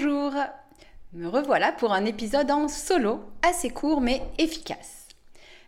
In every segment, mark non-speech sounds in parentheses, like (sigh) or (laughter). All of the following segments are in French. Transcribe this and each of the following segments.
Bonjour Me revoilà pour un épisode en solo, assez court mais efficace.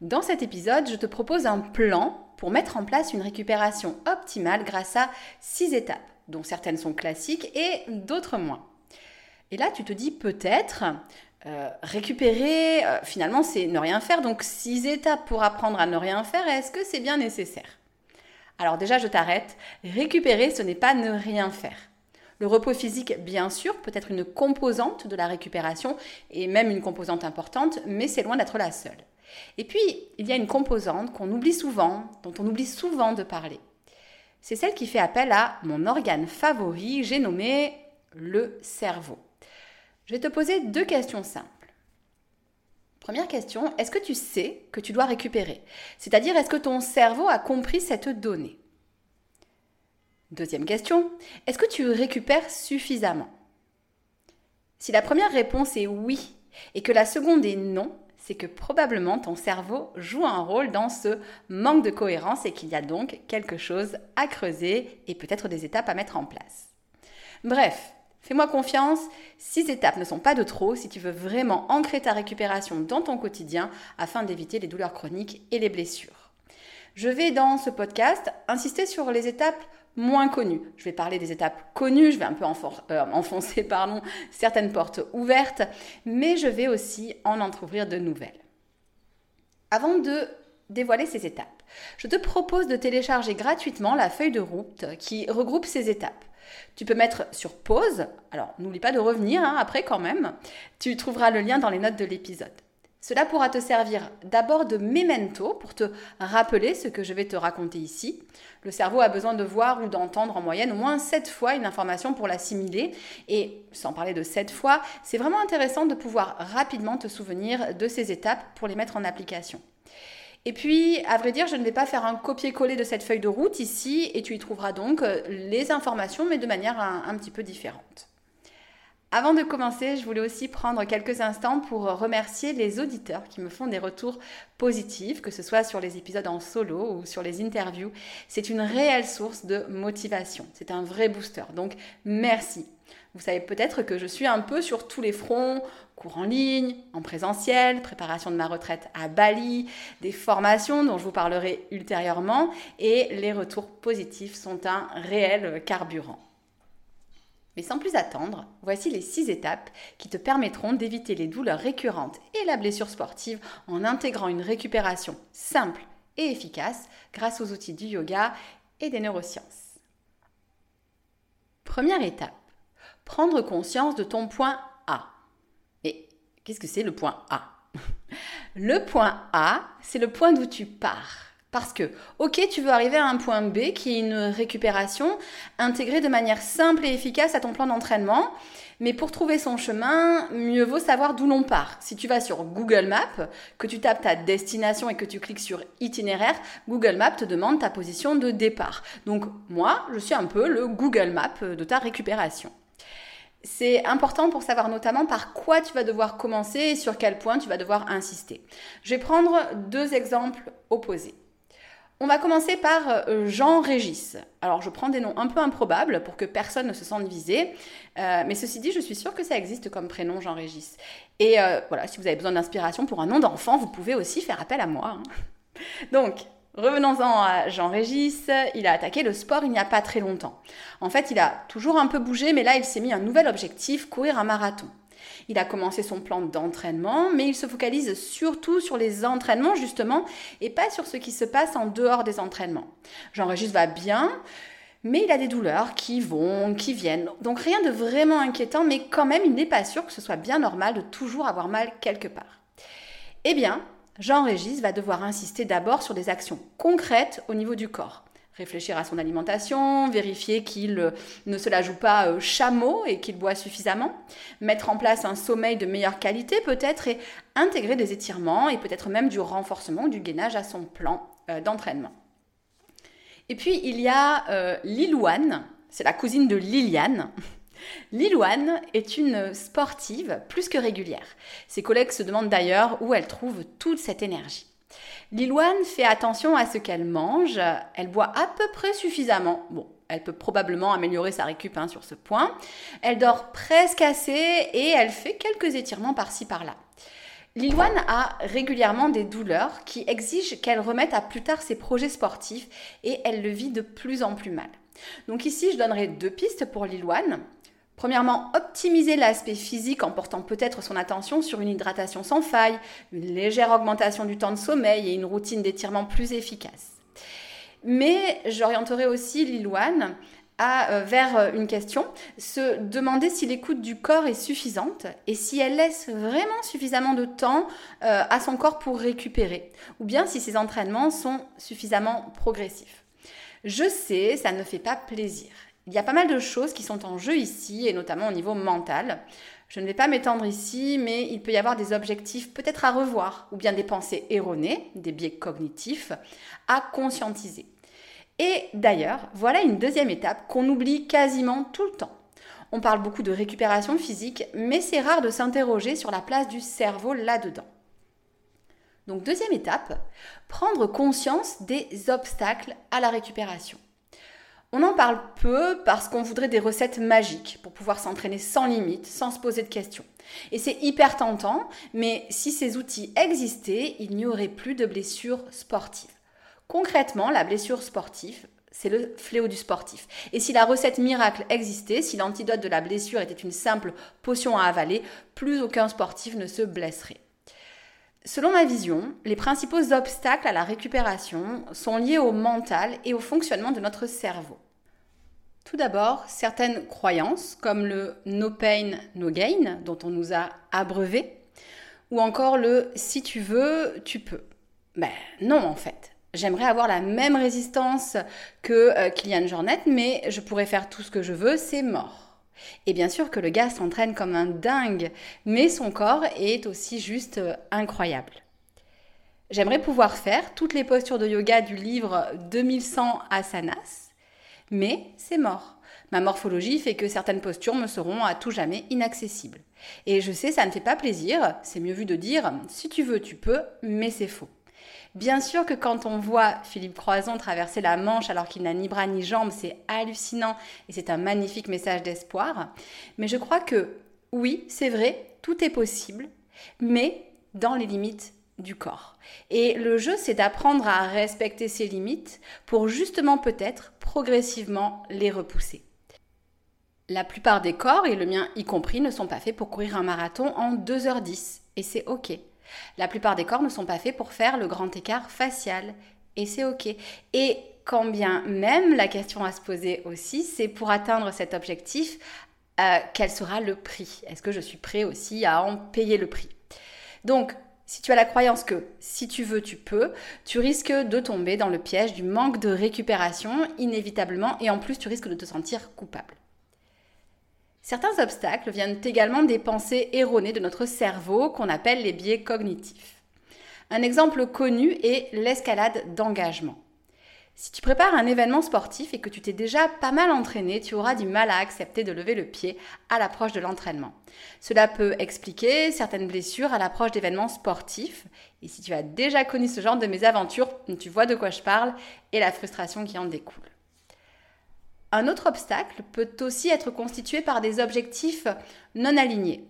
Dans cet épisode, je te propose un plan pour mettre en place une récupération optimale grâce à six étapes, dont certaines sont classiques et d'autres moins. Et là, tu te dis peut-être, euh, récupérer, euh, finalement, c'est ne rien faire. Donc, six étapes pour apprendre à ne rien faire, est-ce que c'est bien nécessaire? Alors déjà, je t'arrête. Récupérer, ce n'est pas ne rien faire. Le repos physique, bien sûr, peut être une composante de la récupération et même une composante importante, mais c'est loin d'être la seule. Et puis, il y a une composante qu'on oublie souvent, dont on oublie souvent de parler. C'est celle qui fait appel à mon organe favori, j'ai nommé le cerveau. Je vais te poser deux questions simples. Première question, est-ce que tu sais que tu dois récupérer? C'est-à-dire, est-ce que ton cerveau a compris cette donnée? Deuxième question, est-ce que tu récupères suffisamment? Si la première réponse est oui et que la seconde est non, c'est que probablement ton cerveau joue un rôle dans ce manque de cohérence et qu'il y a donc quelque chose à creuser et peut-être des étapes à mettre en place. Bref, fais-moi confiance, six étapes ne sont pas de trop si tu veux vraiment ancrer ta récupération dans ton quotidien afin d'éviter les douleurs chroniques et les blessures. Je vais dans ce podcast insister sur les étapes moins connues. Je vais parler des étapes connues, je vais un peu euh, enfoncer (laughs) pardon, certaines portes ouvertes, mais je vais aussi en entrouvrir de nouvelles. Avant de dévoiler ces étapes, je te propose de télécharger gratuitement la feuille de route qui regroupe ces étapes. Tu peux mettre sur pause, alors n'oublie pas de revenir hein, après quand même, tu trouveras le lien dans les notes de l'épisode. Cela pourra te servir d'abord de memento pour te rappeler ce que je vais te raconter ici. Le cerveau a besoin de voir ou d'entendre en moyenne au moins 7 fois une information pour l'assimiler. Et sans parler de 7 fois, c'est vraiment intéressant de pouvoir rapidement te souvenir de ces étapes pour les mettre en application. Et puis, à vrai dire, je ne vais pas faire un copier-coller de cette feuille de route ici, et tu y trouveras donc les informations, mais de manière un, petit peu différente. Avant de commencer, je voulais aussi prendre quelques instants pour remercier les auditeurs qui me font des retours positifs, que ce soit sur les épisodes en solo ou sur les interviews. C'est une réelle source de motivation. C'est un vrai booster. Donc, merci. Vous savez peut-être que je suis un peu sur tous les fronts, cours en ligne, en présentiel, préparation de ma retraite à Bali, des formations dont je vous parlerai ultérieurement, et les retours positifs sont un réel carburant. Mais sans plus attendre, voici les six étapes qui te permettront d'éviter les douleurs récurrentes et la blessure sportive en intégrant une récupération simple et efficace grâce aux outils du yoga et des neurosciences. Première étape, prendre conscience de ton point A. Et qu'est-ce que c'est le point A? (laughs) Le point A, c'est le point d'où tu pars. Parce que, ok, tu veux arriver à un point B qui est une récupération intégrée de manière simple et efficace à ton plan d'entraînement. Mais pour trouver son chemin, mieux vaut savoir d'où l'on part. Si tu vas sur Google Maps, que tu tapes ta destination et que tu cliques sur itinéraire, Google Maps te demande ta position de départ. Donc moi, je suis un peu le Google Maps de ta récupération. C'est important pour savoir notamment par quoi tu vas devoir commencer et sur quel point tu vas devoir insister. Je vais prendre deux exemples opposés. On va commencer par euh, Jean Régis. Alors je prends des noms un peu improbables pour que personne ne se sente visé, euh, mais ceci dit, je suis sûre que ça existe comme prénom Jean Régis. Et euh, voilà, si vous avez besoin d'inspiration pour un nom d'enfant, vous pouvez aussi faire appel à moi. Hein. Donc, Revenons-en à Jean Régis, il a attaqué le sport il n'y a pas très longtemps. En fait, il a toujours un peu bougé, mais là, il s'est mis un nouvel objectif, courir un marathon. Il a commencé son plan d'entraînement, mais il se focalise surtout sur les entraînements justement et pas sur ce qui se passe en dehors des entraînements. Jean-Régis va bien, mais il a des douleurs qui vont, qui viennent. Donc rien de vraiment inquiétant, mais quand même, il n'est pas sûr que ce soit bien normal de toujours avoir mal quelque part. Eh bien, Jean-Régis va devoir insister d'abord sur des actions concrètes au niveau du corps réfléchir à son alimentation, vérifier qu'il euh, ne se la joue pas euh, chameau et qu'il boit suffisamment, mettre en place un sommeil de meilleure qualité peut-être et intégrer des étirements et peut-être même du renforcement ou du gainage à son plan euh, d'entraînement. Et puis il y a Lilouane, c'est la cousine de Liliane. (laughs) Lilouane est une sportive plus que régulière. Ses collègues se demandent d'ailleurs où elle trouve toute cette énergie. Lilouane fait attention à ce qu'elle mange, elle boit à peu près suffisamment. Bon, elle peut probablement améliorer sa récup hein, sur ce point. Elle dort presque assez et elle fait quelques étirements par-ci par-là. Lilouane a régulièrement des douleurs qui exigent qu'elle remette à plus tard ses projets sportifs et elle le vit de plus en plus mal. Donc ici, je donnerai deux pistes pour Lilouane. Premièrement, optimiser l'aspect physique en portant peut-être son attention sur une hydratation sans faille, une légère augmentation du temps de sommeil et une routine d'étirement plus efficace. Mais j'orienterai aussi Lilouane à, euh, vers euh, une question, se demander si l'écoute du corps est suffisante et si elle laisse vraiment suffisamment de temps euh, à son corps pour récupérer, ou bien si ses entraînements sont suffisamment progressifs. Je sais, ça ne fait pas plaisir. Il y a pas mal de choses qui sont en jeu ici, et notamment au niveau mental. Je ne vais pas m'étendre ici, mais il peut y avoir des objectifs peut-être à revoir, ou bien des pensées erronées, des biais cognitifs, à conscientiser. Et d'ailleurs, voilà une deuxième étape qu'on oublie quasiment tout le temps. On parle beaucoup de récupération physique, mais c'est rare de s'interroger sur la place du cerveau là-dedans. Donc deuxième étape, prendre conscience des obstacles à la récupération. On en parle peu parce qu'on voudrait des recettes magiques pour pouvoir s'entraîner sans limite, sans se poser de questions. Et c'est hyper tentant, mais si ces outils existaient, il n'y aurait plus de blessures sportives. Concrètement, la blessure sportive, c'est le fléau du sportif. Et si la recette miracle existait, si l'antidote de la blessure était une simple potion à avaler, plus aucun sportif ne se blesserait. Selon ma vision, les principaux obstacles à la récupération sont liés au mental et au fonctionnement de notre cerveau. Tout d'abord, certaines croyances comme le no pain, no gain dont on nous a abreuvé, ou encore le si tu veux, tu peux. Ben non en fait. J'aimerais avoir la même résistance que euh, Kylian Jornet, mais je pourrais faire tout ce que je veux, c'est mort. Et bien sûr que le gars s'entraîne comme un dingue, mais son corps est aussi juste euh, incroyable. J'aimerais pouvoir faire toutes les postures de yoga du livre 2100 asanas, mais c'est mort. Ma morphologie fait que certaines postures me seront à tout jamais inaccessibles. Et je sais, ça ne fait pas plaisir, c'est mieux vu de dire si tu veux, tu peux, mais c'est faux. Bien sûr que quand on voit Philippe Croison traverser la Manche alors qu'il n'a ni bras ni jambes, c'est hallucinant et c'est un magnifique message d'espoir. Mais je crois que oui, c'est vrai, tout est possible, mais dans les limites du corps. Et le jeu, c'est d'apprendre à respecter ses limites pour justement peut-être progressivement les repousser. La plupart des corps, et le mien y compris, ne sont pas faits pour courir un marathon en 2h10. Et c'est OK. La plupart des corps ne sont pas faits pour faire le grand écart facial. Et c'est OK. Et quand bien même, la question à se poser aussi, c'est pour atteindre cet objectif, euh, quel sera le prix? Est-ce que je suis prêt aussi à en payer le prix? Donc, si tu as la croyance que si tu veux, tu peux, tu risques de tomber dans le piège du manque de récupération inévitablement et en plus tu risques de te sentir coupable. Certains obstacles viennent également des pensées erronées de notre cerveau qu'on appelle les biais cognitifs. Un exemple connu est l'escalade d'engagement. Si tu prépares un événement sportif et que tu t'es déjà pas mal entraîné, tu auras du mal à accepter de lever le pied à l'approche de l'entraînement. Cela peut expliquer certaines blessures à l'approche d'événements sportifs. Et si tu as déjà connu ce genre de mésaventures, tu vois de quoi je parle et la frustration qui en découle. Un autre obstacle peut aussi être constitué par des objectifs non alignés.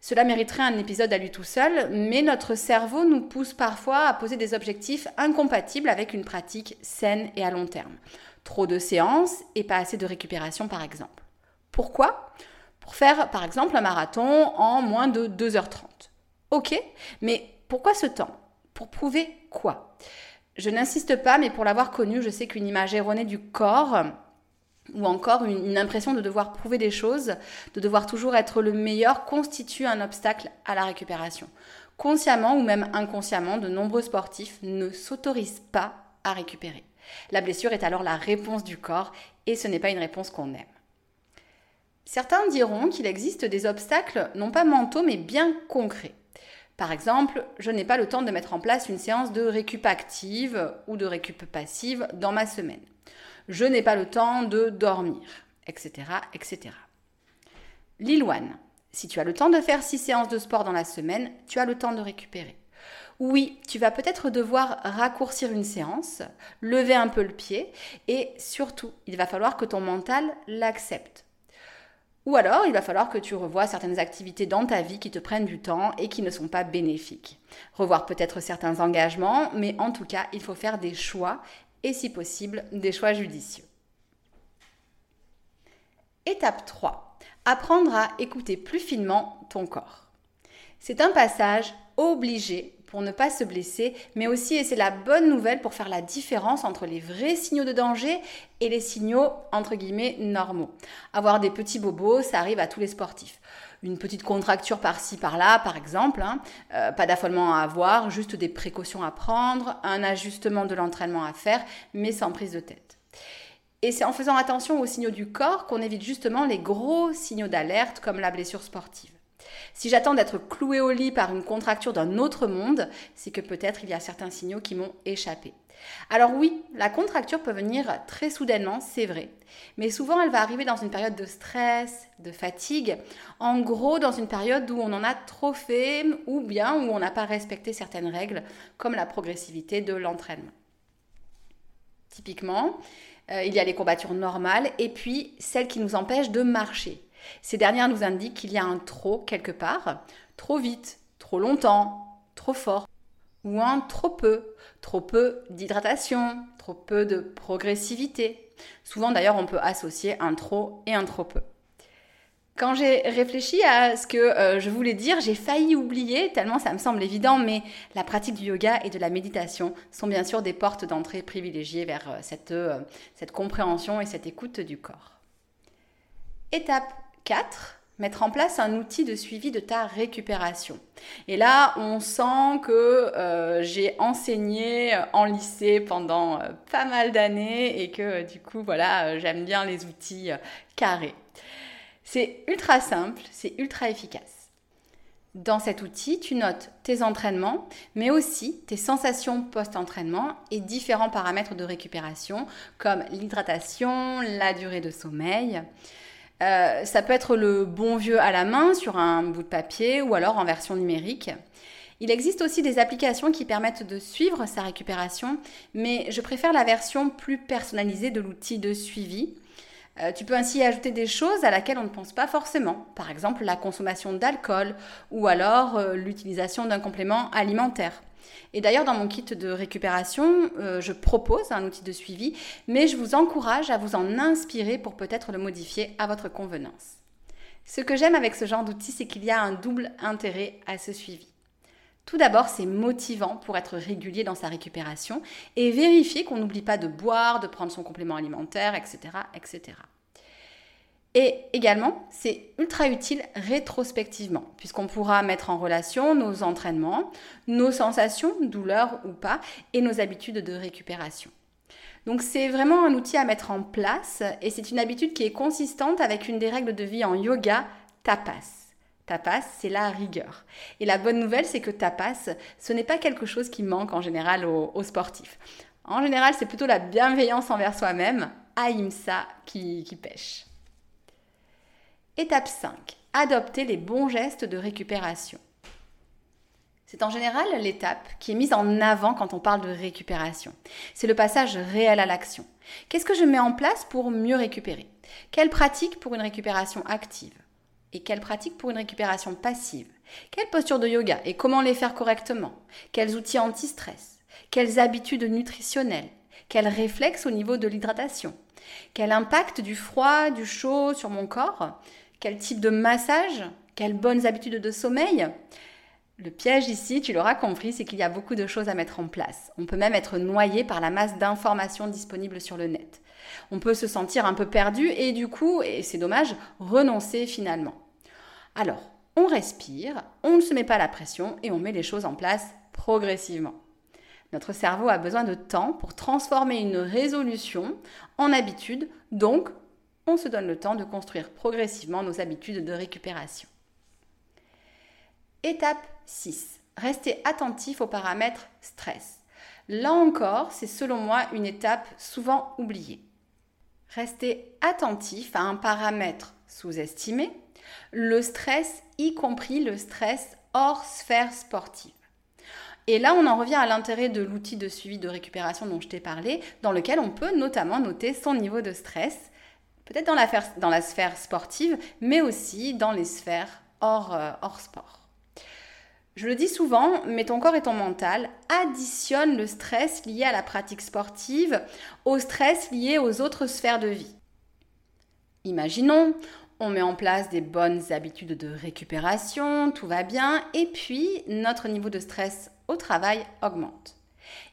Cela mériterait un épisode à lui tout seul, mais notre cerveau nous pousse parfois à poser des objectifs incompatibles avec une pratique saine et à long terme. Trop de séances et pas assez de récupération par exemple. Pourquoi? Pour faire par exemple un marathon en moins de 2h30. Ok, mais pourquoi ce temps? Pour prouver quoi? Je n'insiste pas, mais pour l'avoir connu, je sais qu'une image erronée du corps ou encore une, impression de devoir prouver des choses, de devoir toujours être le meilleur, constitue un obstacle à la récupération. Consciemment ou même inconsciemment, de nombreux sportifs ne s'autorisent pas à récupérer. La blessure est alors la réponse du corps et ce n'est pas une réponse qu'on aime. Certains diront qu'il existe des obstacles non pas mentaux mais bien concrets. Par exemple, je n'ai pas le temps de mettre en place une séance de récup active ou de récup passive dans ma semaine je n'ai pas le temps de dormir, etc. etc. Lilouane, si tu as le temps de faire six séances de sport dans la semaine, tu as le temps de récupérer. Oui, tu vas peut-être devoir raccourcir une séance, lever un peu le pied et surtout, il va falloir que ton mental l'accepte. Ou alors, il va falloir que tu revoies certaines activités dans ta vie qui te prennent du temps et qui ne sont pas bénéfiques. Revoir peut-être certains engagements, mais en tout cas, il faut faire des choix et si possible des choix judicieux. Étape 3. Apprendre à écouter plus finement ton corps. C'est un passage obligé pour ne pas se blesser, mais aussi, et c'est la bonne nouvelle, pour faire la différence entre les vrais signaux de danger et les signaux, entre guillemets, normaux. Avoir des petits bobos, ça arrive à tous les sportifs une petite contracture par-ci, par-là, par exemple. Hein. Euh, pas d'affolement à avoir, juste des précautions à prendre, un ajustement de l'entraînement à faire, mais sans prise de tête. Et c'est en faisant attention aux signaux du corps qu'on évite justement les gros signaux d'alerte comme la blessure sportive. Si j'attends d'être cloué au lit par une contracture d'un autre monde, c'est que peut-être il y a certains signaux qui m'ont échappé. Alors oui, la contracture peut venir très soudainement, c'est vrai, mais souvent elle va arriver dans une période de stress, de fatigue, en gros dans une période où on en a trop fait ou bien où on n'a pas respecté certaines règles comme la progressivité de l'entraînement. Typiquement, euh, il y a les courbatures normales et puis celles qui nous empêchent de marcher. Ces dernières nous indiquent qu'il y a un trop quelque part, trop vite, trop longtemps, trop fort ou un trop peu, trop peu d'hydratation, trop peu de progressivité. Souvent d'ailleurs on peut associer un trop et un trop peu. Quand j'ai réfléchi à ce que euh, je voulais dire, j'ai failli oublier, tellement ça me semble évident, mais la pratique du yoga et de la méditation sont bien sûr des portes d'entrée privilégiées vers euh, cette, euh, cette compréhension et cette écoute du corps. Étape 4, mettre en place un outil de suivi de ta récupération. Et là, on sent que euh, j'ai enseigné en lycée pendant euh, pas mal d'années et que euh, du coup, voilà, j'aime bien les outils carrés. C'est ultra simple, c'est ultra efficace. Dans cet outil, tu notes tes entraînements, mais aussi tes sensations post-entraînement et différents paramètres de récupération comme l'hydratation, la durée de sommeil. Euh, ça peut être le bon vieux à la main sur un bout de papier ou alors en version numérique. Il existe aussi des applications qui permettent de suivre sa récupération, mais je préfère la version plus personnalisée de l'outil de suivi. Euh, tu peux ainsi ajouter des choses à laquelle on ne pense pas forcément, par exemple la consommation d'alcool ou alors euh, l'utilisation d'un complément alimentaire. Et d'ailleurs, dans mon kit de récupération, euh, je propose un outil de suivi, mais je vous encourage à vous en inspirer pour peut-être le modifier à votre convenance. Ce que j'aime avec ce genre d'outil, c'est qu'il y a un double intérêt à ce suivi. Tout d'abord, c'est motivant pour être régulier dans sa récupération et vérifier qu'on n'oublie pas de boire, de prendre son complément alimentaire, etc. etc. Et également, c'est ultra utile rétrospectivement, puisqu'on pourra mettre en relation nos entraînements, nos sensations, douleurs ou pas, et nos habitudes de récupération. Donc c'est vraiment un outil à mettre en place, et c'est une habitude qui est consistante avec une des règles de vie en yoga, tapas. Tapas, c'est la rigueur. Et la bonne nouvelle, c'est que tapas, ce n'est pas quelque chose qui manque en général aux, sportifs. En général, c'est plutôt la bienveillance envers soi-même, Ahimsa, qui, qui pêche. Étape 5. Adopter les bons gestes de récupération. C'est en général l'étape qui est mise en avant quand on parle de récupération. C'est le passage réel à l'action. Qu'est-ce que je mets en place pour mieux récupérer? Quelle pratique pour une récupération active? Et quelle pratique pour une récupération passive? Quelle posture de yoga et comment les faire correctement? Quels outils anti-stress? Quelles habitudes nutritionnelles? Quels réflexes au niveau de l'hydratation? Quel impact du froid, du chaud sur mon corps? Quel type de massage? Quelles bonnes habitudes de sommeil? Le piège ici, tu l'auras compris, c'est qu'il y a beaucoup de choses à mettre en place. On peut même être noyé par la masse d'informations disponibles sur le net. On peut se sentir un peu perdu et du coup, et c'est dommage, renoncer finalement. Alors, on respire, on ne se met pas la pression et on met les choses en place progressivement. Notre cerveau a besoin de temps pour transformer une résolution en habitude, donc on se donne le temps de construire progressivement nos habitudes de récupération. Étape 6. Restez attentif aux paramètres stress. Là encore, c'est selon moi une étape souvent oubliée. Restez attentif à un paramètre sous-estimé, le stress, y compris le stress hors sphère sportive. Et là, on en revient à l'intérêt de l'outil de suivi de récupération dont je t'ai parlé, dans lequel on peut notamment noter son niveau de stress, peut-être dans, la sphère sportive, mais aussi dans les sphères euh, hors sport. Je le dis souvent, mais ton corps et ton mental additionnent le stress lié à la pratique sportive au stress lié aux autres sphères de vie. Imaginons, on met en place des bonnes habitudes de récupération, tout va bien, et puis notre niveau de stress au travail augmente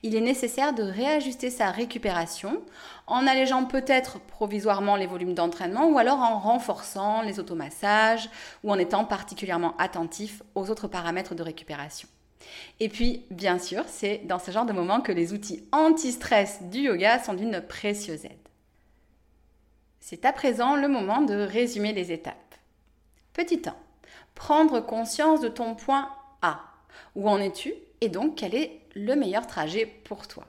il est nécessaire de réajuster sa récupération en allégeant peut-être provisoirement les volumes d'entraînement ou alors en renforçant les automassages ou en étant particulièrement attentif aux autres paramètres de récupération. Et puis, bien sûr, c'est dans ce genre de moment que les outils anti-stress du yoga sont d'une précieuse aide. C'est à présent le moment de résumer les étapes. Petit 1. Prendre conscience de ton point A. Où en es-tu et donc quel est le meilleur trajet pour toi?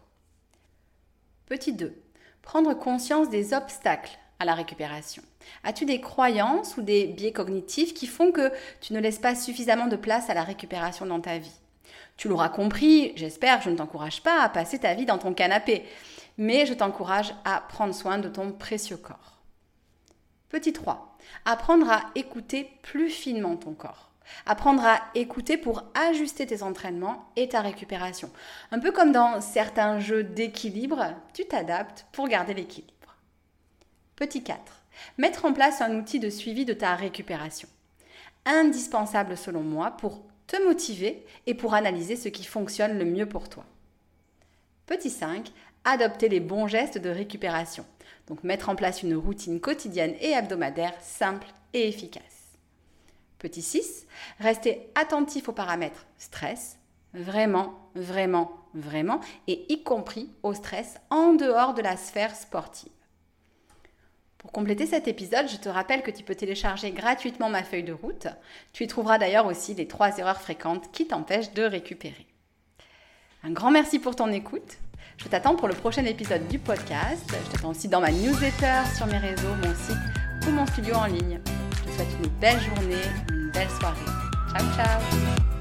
Petit 2. Prendre conscience des obstacles à la récupération. As-tu des croyances ou des biais cognitifs qui font que tu ne laisses pas suffisamment de place à la récupération dans ta vie? Tu l'auras compris, j'espère, je ne t'encourage pas à passer ta vie dans ton canapé, mais je t'encourage à prendre soin de ton précieux corps. Petit 3. Apprendre à écouter plus finement ton corps. Apprendre à écouter pour ajuster tes entraînements et ta récupération. Un peu comme dans certains jeux d'équilibre, tu t'adaptes pour garder l'équilibre. Petit 4. Mettre en place un outil de suivi de ta récupération. Indispensable selon moi pour te motiver et pour analyser ce qui fonctionne le mieux pour toi. Petit 5. Adopter les bons gestes de récupération. Donc mettre en place une routine quotidienne et hebdomadaire simple et efficace. Petit 6, restez attentif aux paramètres stress, vraiment, vraiment, vraiment, et y compris au stress en dehors de la sphère sportive. Pour compléter cet épisode, je te rappelle que tu peux télécharger gratuitement ma feuille de route. Tu y trouveras d'ailleurs aussi les trois erreurs fréquentes qui t'empêchent de récupérer. Un grand merci pour ton écoute. Je t'attends pour le prochain épisode du podcast. Je t'attends aussi dans ma newsletter, sur mes réseaux, mon site ou mon studio en ligne souhaite une belle journée, une belle soirée. Ciao, ciao